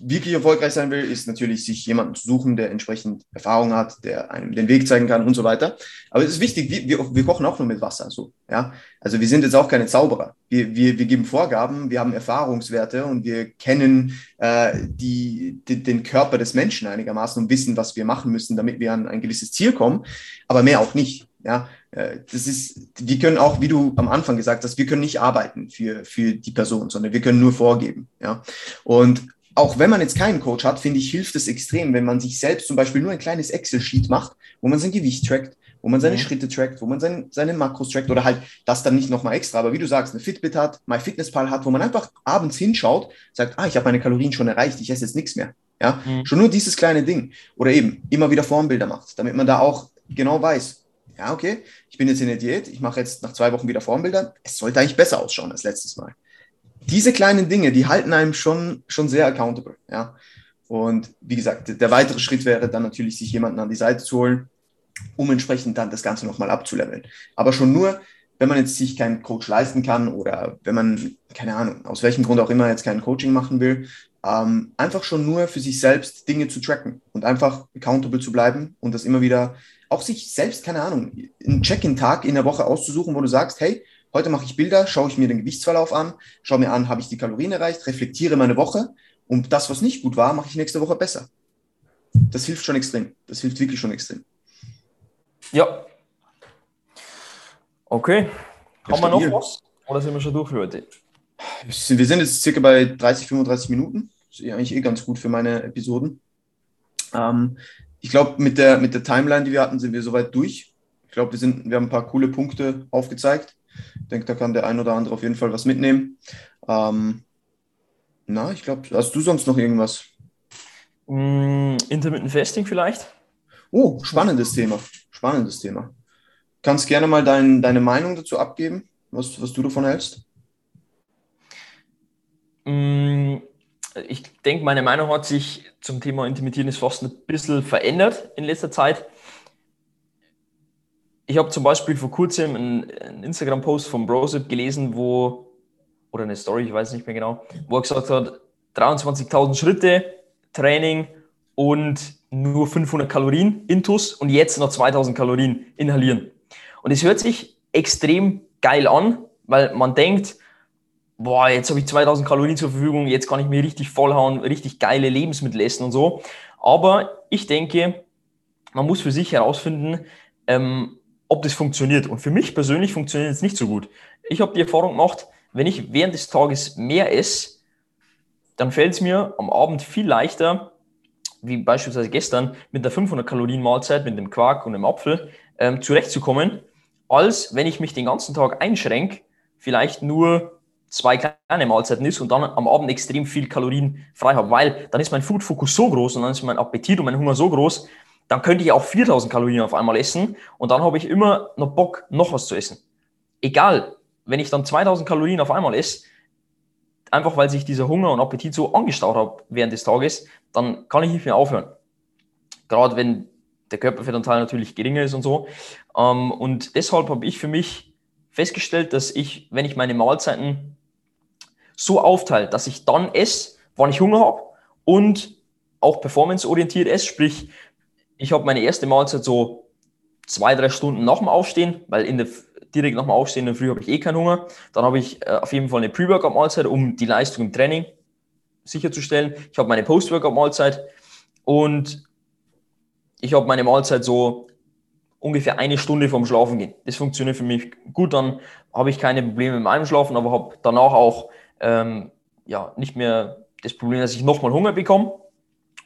wirklich erfolgreich sein will, ist natürlich, sich jemanden zu suchen, der entsprechend Erfahrung hat, der einem den Weg zeigen kann und so weiter. Aber es ist wichtig, wir, wir, kochen auch nur mit Wasser. So, ja? Also wir sind jetzt auch keine Zauberer. Wir, wir, wir geben Vorgaben, wir haben Erfahrungswerte und wir kennen äh, die, die, den Körper des Menschen einigermaßen und wissen, was wir machen müssen, damit wir an ein gewisses Ziel kommen, aber mehr auch nicht. Ja, äh, das ist, wir können auch, wie du am Anfang gesagt hast, wir können nicht arbeiten für, für die Person, sondern wir können nur vorgeben. Ja, und auch wenn man jetzt keinen Coach hat, finde ich, hilft es extrem, wenn man sich selbst zum Beispiel nur ein kleines Excel-Sheet macht, wo man sein Gewicht trackt, wo man seine mhm. Schritte trackt, wo man sein, seine Makros trackt oder halt das dann nicht nochmal extra, aber wie du sagst, eine Fitbit hat, MyFitnessPal hat, wo man einfach abends hinschaut, sagt, ah, ich habe meine Kalorien schon erreicht, ich esse jetzt nichts mehr. Ja, mhm. schon nur dieses kleine Ding. Oder eben immer wieder Formbilder macht, damit man da auch genau weiß, ja, okay, ich bin jetzt in der Diät, ich mache jetzt nach zwei Wochen wieder Formbilder, es sollte eigentlich besser ausschauen als letztes Mal diese kleinen Dinge, die halten einem schon, schon sehr accountable. Ja? Und wie gesagt, der weitere Schritt wäre dann natürlich, sich jemanden an die Seite zu holen, um entsprechend dann das Ganze nochmal abzuleveln. Aber schon nur, wenn man jetzt sich keinen Coach leisten kann oder wenn man, keine Ahnung, aus welchem Grund auch immer jetzt kein Coaching machen will, ähm, einfach schon nur für sich selbst Dinge zu tracken und einfach accountable zu bleiben und das immer wieder, auch sich selbst, keine Ahnung, einen Check-in-Tag in der Woche auszusuchen, wo du sagst, hey, heute mache ich Bilder, schaue ich mir den Gewichtsverlauf an, schaue mir an, habe ich die Kalorien erreicht, reflektiere meine Woche und das, was nicht gut war, mache ich nächste Woche besser. Das hilft schon extrem. Das hilft wirklich schon extrem. Ja. Okay. Haben wir noch was? Oder sind wir schon durch für heute? Wir sind jetzt circa bei 30, 35 Minuten. Das ist eigentlich eh ganz gut für meine Episoden. Ähm, ich glaube, mit der, mit der Timeline, die wir hatten, sind wir soweit durch. Ich glaube, wir, wir haben ein paar coole Punkte aufgezeigt. Ich denke, da kann der ein oder andere auf jeden Fall was mitnehmen. Ähm, na, ich glaube, hast du sonst noch irgendwas? Mm, Intermittent Fasting vielleicht? Oh, spannendes Thema. Spannendes Thema. Kannst gerne mal dein, deine Meinung dazu abgeben, was, was du davon hältst? Mm, ich denke, meine Meinung hat sich zum Thema intermittierendes Fasten ein bisschen verändert in letzter Zeit. Ich habe zum Beispiel vor kurzem einen, Instagram-Post von Brosip gelesen, wo, oder eine Story, ich weiß nicht mehr genau, wo er gesagt hat, 23.000 Schritte, Training und nur 500 Kalorien intus und jetzt noch 2000 Kalorien inhalieren. Und es hört sich extrem geil an, weil man denkt, boah, jetzt habe ich 2000 Kalorien zur Verfügung, jetzt kann ich mir richtig vollhauen, richtig geile Lebensmittel essen und so. Aber ich denke, man muss für sich herausfinden, ähm, ob das funktioniert. Und für mich persönlich funktioniert es nicht so gut. Ich habe die Erfahrung gemacht, wenn ich während des Tages mehr esse, dann fällt es mir am Abend viel leichter, wie beispielsweise gestern, mit der 500 Kalorien Mahlzeit, mit dem Quark und dem Apfel ähm, zurechtzukommen, als wenn ich mich den ganzen Tag einschränke, vielleicht nur zwei kleine Mahlzeiten ist und dann am Abend extrem viel Kalorien frei habe, weil dann ist mein Food-Fokus so groß und dann ist mein Appetit und mein Hunger so groß, dann könnte ich auch 4000 Kalorien auf einmal essen und dann habe ich immer noch Bock, noch was zu essen. Egal, wenn ich dann 2000 Kalorien auf einmal esse, einfach weil sich dieser Hunger und Appetit so angestaut hat während des Tages, dann kann ich nicht mehr aufhören. Gerade wenn der Körperfettanteil natürlich geringer ist und so. Ähm, und deshalb habe ich für mich festgestellt, dass ich, wenn ich meine Mahlzeiten so aufteile, dass ich dann esse, wann ich Hunger habe und auch performanceorientiert esse, sprich, ich habe meine erste Mahlzeit so zwei, drei Stunden nach dem Aufstehen, weil in der, direkt nach dem Aufstehen in der Früh habe ich eh keinen Hunger. Dann habe ich äh, auf jeden Fall eine Pre-Workout-Mahlzeit, um die Leistung im Training sicherzustellen. Ich habe meine Post-Workout-Mahlzeit und ich habe meine Mahlzeit so ungefähr eine Stunde vorm Schlafen gehen. Das funktioniert für mich gut, dann habe ich keine Probleme mit meinem Schlafen, aber habe danach auch ähm, ja, nicht mehr das Problem, dass ich nochmal Hunger bekomme.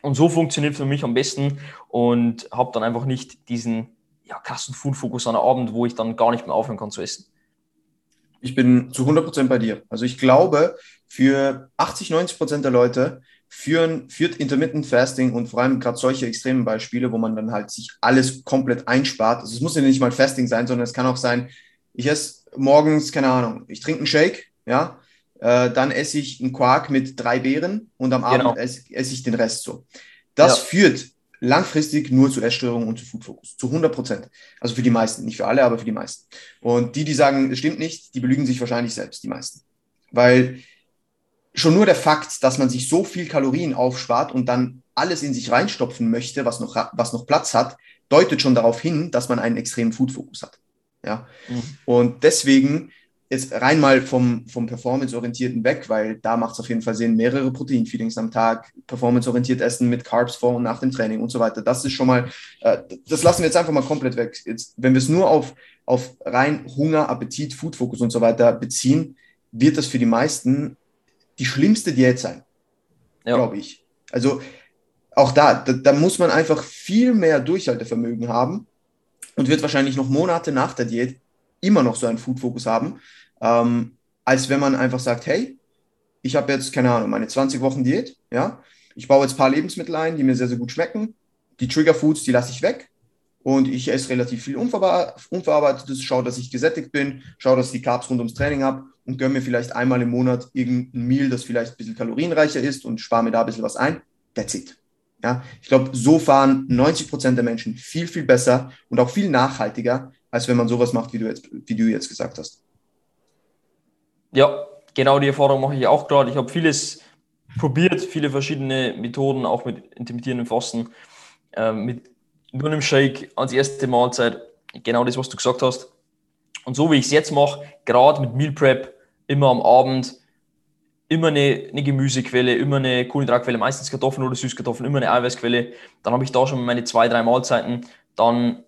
Und so funktioniert für mich am besten und habe dann einfach nicht diesen ja, krassen Food-Fokus an der Abend, wo ich dann gar nicht mehr aufhören kann zu essen. Ich bin zu 100% bei dir. Also ich glaube, für 80, 90% der Leute führen, führt Intermittent Fasting und vor allem gerade solche extremen Beispiele, wo man dann halt sich alles komplett einspart. Also es muss ja nicht mal Fasting sein, sondern es kann auch sein, ich esse morgens, keine Ahnung, ich trinke einen Shake, ja, äh, dann esse ich einen Quark mit drei Beeren und am Abend genau. esse, esse, ich den Rest so. Das ja. führt langfristig nur zu Essstörungen und zu Foodfokus. Zu 100 Prozent. Also für die meisten. Nicht für alle, aber für die meisten. Und die, die sagen, es stimmt nicht, die belügen sich wahrscheinlich selbst, die meisten. Weil schon nur der Fakt, dass man sich so viel Kalorien aufspart und dann alles in sich reinstopfen möchte, was noch, was noch Platz hat, deutet schon darauf hin, dass man einen extremen Food-Fokus hat. Ja. Mhm. Und deswegen jetzt rein mal vom, vom Performance-Orientierten weg, weil da macht es auf jeden Fall Sinn, mehrere Protein-Feedings am Tag, performance-orientiert essen mit Carbs vor und nach dem Training und so weiter. Das ist schon mal, äh, das lassen wir jetzt einfach mal komplett weg. Jetzt, wenn wir es nur auf, auf rein Hunger, Appetit, Food-Fokus und so weiter beziehen, wird das für die meisten die schlimmste Diät sein, ja. glaube ich. Also auch da, da, da muss man einfach viel mehr Durchhaltevermögen haben und wird wahrscheinlich noch Monate nach der Diät immer noch so einen Food-Fokus haben, ähm, als wenn man einfach sagt, hey, ich habe jetzt, keine Ahnung, meine 20 Wochen Diät, ja, ich baue jetzt ein paar Lebensmittel ein, die mir sehr, sehr gut schmecken, die Trigger-Foods, die lasse ich weg und ich esse relativ viel Unverarbeitetes, schaue, dass ich gesättigt bin, schaue, dass ich die Carbs rund ums Training habe und gönne mir vielleicht einmal im Monat irgendein Meal, das vielleicht ein bisschen kalorienreicher ist und spare mir da ein bisschen was ein. That's it. Ja, ich glaube, so fahren 90 Prozent der Menschen viel, viel besser und auch viel nachhaltiger, als wenn man sowas macht, wie du jetzt, wie du jetzt gesagt hast. Ja, genau die Erfahrung mache ich auch gerade. Ich habe vieles probiert, viele verschiedene Methoden, auch mit intermittierenden Fasten, äh, mit nur einem Shake als erste Mahlzeit. Genau das, was du gesagt hast. Und so wie ich es jetzt mache, gerade mit Meal Prep, immer am Abend, immer eine, eine, Gemüsequelle, immer eine Kohlenhydratquelle, meistens Kartoffeln oder Süßkartoffeln, immer eine Eiweißquelle. Dann habe ich da schon meine zwei, drei Mahlzeiten. Dann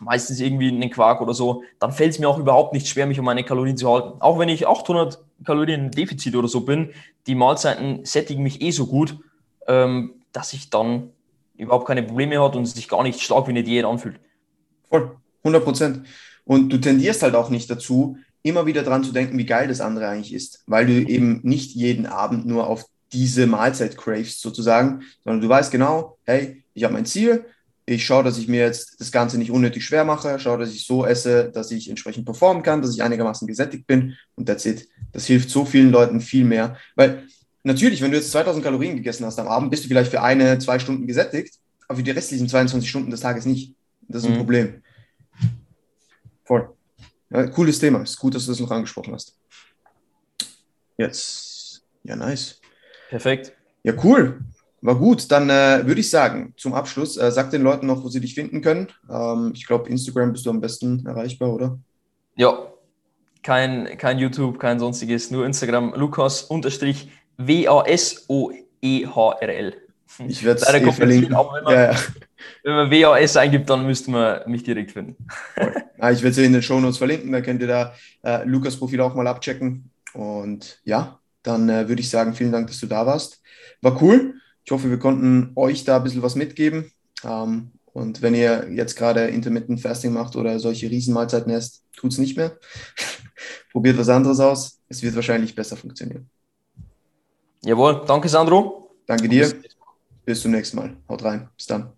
meistens irgendwie einen Quark oder so. Dann fällt es mir auch überhaupt nicht schwer, mich um meine Kalorien zu halten. Auch wenn ich 800 Kalorien Defizit oder so bin, die Mahlzeiten sättigen mich eh so gut, ähm, dass ich dann überhaupt keine Probleme hat und es sich gar nicht stark wie eine Diät anfühlt. Voll, 100 Prozent. Und du tendierst halt auch nicht dazu, immer wieder dran zu denken, wie geil das andere eigentlich ist, weil du eben nicht jeden Abend nur auf diese Mahlzeit cravest sozusagen, sondern du weißt genau, hey, ich habe mein Ziel, ich schaue, dass ich mir jetzt das Ganze nicht unnötig schwer mache, schaue, dass ich so esse, dass ich entsprechend performen kann, dass ich einigermaßen gesättigt bin und that's it. Das hilft so vielen Leuten viel mehr, weil natürlich, wenn du jetzt 2000 Kalorien gegessen hast am Abend, bist du vielleicht für eine, zwei Stunden gesättigt, aber für die restlichen 22 Stunden des Tages nicht. Das ist ein mhm. Problem. Voll. Ja, cooles Thema. Ist gut, dass du das noch angesprochen hast. Jetzt. Ja, nice. Perfekt. Ja, cool. War gut. Dann äh, würde ich sagen, zum Abschluss, äh, sag den Leuten noch, wo sie dich finden können. Ähm, ich glaube, Instagram bist du am besten erreichbar, oder? Ja. Kein, kein YouTube, kein sonstiges, nur Instagram. Lukas unterstrich W-A-S-O-E-H-R-L. Ich werde es eh verlinken. Aber wenn man, ja, ja. wenn man WAS eingibt, dann müsste man mich direkt finden. ah, ich werde es in den Show Notes verlinken, dann könnt ihr da äh, Lukas Profil auch mal abchecken. Und ja, dann äh, würde ich sagen, vielen Dank, dass du da warst. War cool. Ich hoffe, wir konnten euch da ein bisschen was mitgeben. Ähm, und wenn ihr jetzt gerade Intermittent Fasting macht oder solche Riesenmahlzeiten esst, tut es nicht mehr. *laughs* Probiert was anderes aus. Es wird wahrscheinlich besser funktionieren. Jawohl, danke Sandro. Danke dir. Bis zum nächsten Mal. Haut rein. Bis dann.